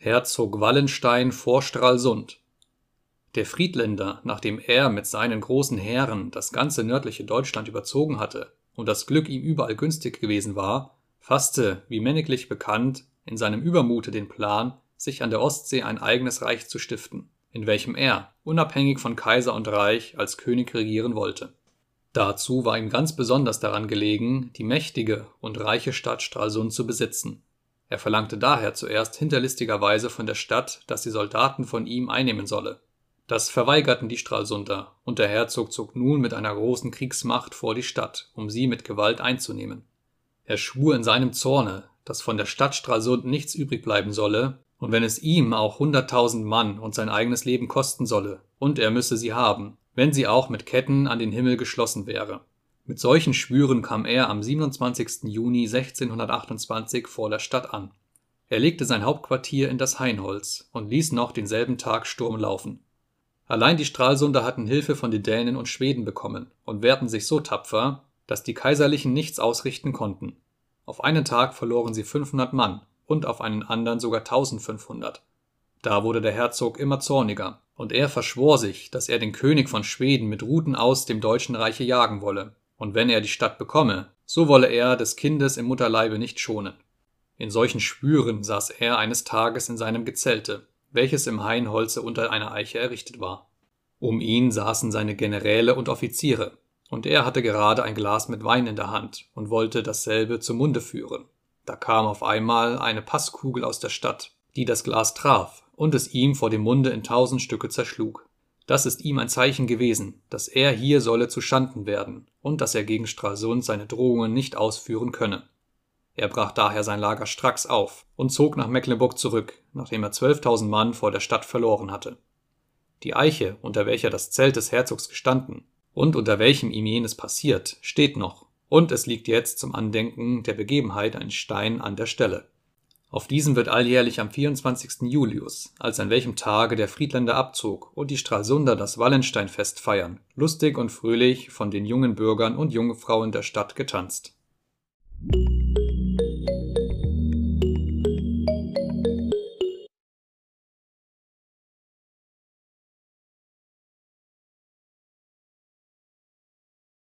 Herzog Wallenstein vor Stralsund Der Friedländer, nachdem er mit seinen großen Heeren das ganze nördliche Deutschland überzogen hatte und das Glück ihm überall günstig gewesen war, fasste, wie männiglich bekannt, in seinem Übermute den Plan, sich an der Ostsee ein eigenes Reich zu stiften, in welchem er, unabhängig von Kaiser und Reich, als König regieren wollte. Dazu war ihm ganz besonders daran gelegen, die mächtige und reiche Stadt Stralsund zu besitzen. Er verlangte daher zuerst hinterlistigerweise von der Stadt, dass die Soldaten von ihm einnehmen solle. Das verweigerten die Stralsunder, und der Herzog zog nun mit einer großen Kriegsmacht vor die Stadt, um sie mit Gewalt einzunehmen. Er schwur in seinem Zorne, dass von der Stadt Stralsund nichts übrig bleiben solle, und wenn es ihm auch hunderttausend Mann und sein eigenes Leben kosten solle, und er müsse sie haben, wenn sie auch mit Ketten an den Himmel geschlossen wäre. Mit solchen Schwüren kam er am 27. Juni 1628 vor der Stadt an. Er legte sein Hauptquartier in das Hainholz und ließ noch denselben Tag Sturm laufen. Allein die Stralsunder hatten Hilfe von den Dänen und Schweden bekommen und wehrten sich so tapfer, dass die Kaiserlichen nichts ausrichten konnten. Auf einen Tag verloren sie 500 Mann und auf einen anderen sogar 1500. Da wurde der Herzog immer zorniger und er verschwor sich, dass er den König von Schweden mit Ruten aus dem deutschen Reiche jagen wolle, und wenn er die Stadt bekomme, so wolle er des Kindes im Mutterleibe nicht schonen. In solchen Schwüren saß er eines Tages in seinem Gezelte, welches im Hainholze unter einer Eiche errichtet war. Um ihn saßen seine Generäle und Offiziere, und er hatte gerade ein Glas mit Wein in der Hand und wollte dasselbe zum Munde führen. Da kam auf einmal eine Passkugel aus der Stadt, die das Glas traf und es ihm vor dem Munde in tausend Stücke zerschlug. Das ist ihm ein Zeichen gewesen, dass er hier solle zu Schanden werden und dass er gegen Stralsund seine Drohungen nicht ausführen könne. Er brach daher sein Lager stracks auf und zog nach Mecklenburg zurück, nachdem er zwölftausend Mann vor der Stadt verloren hatte. Die Eiche, unter welcher das Zelt des Herzogs gestanden und unter welchem ihm jenes passiert, steht noch, und es liegt jetzt zum Andenken der Begebenheit ein Stein an der Stelle. Auf diesem wird alljährlich am 24. Julius, als an welchem Tage der Friedländer abzog und die Stralsunder das Wallensteinfest feiern, lustig und fröhlich von den jungen Bürgern und Jungfrauen der Stadt getanzt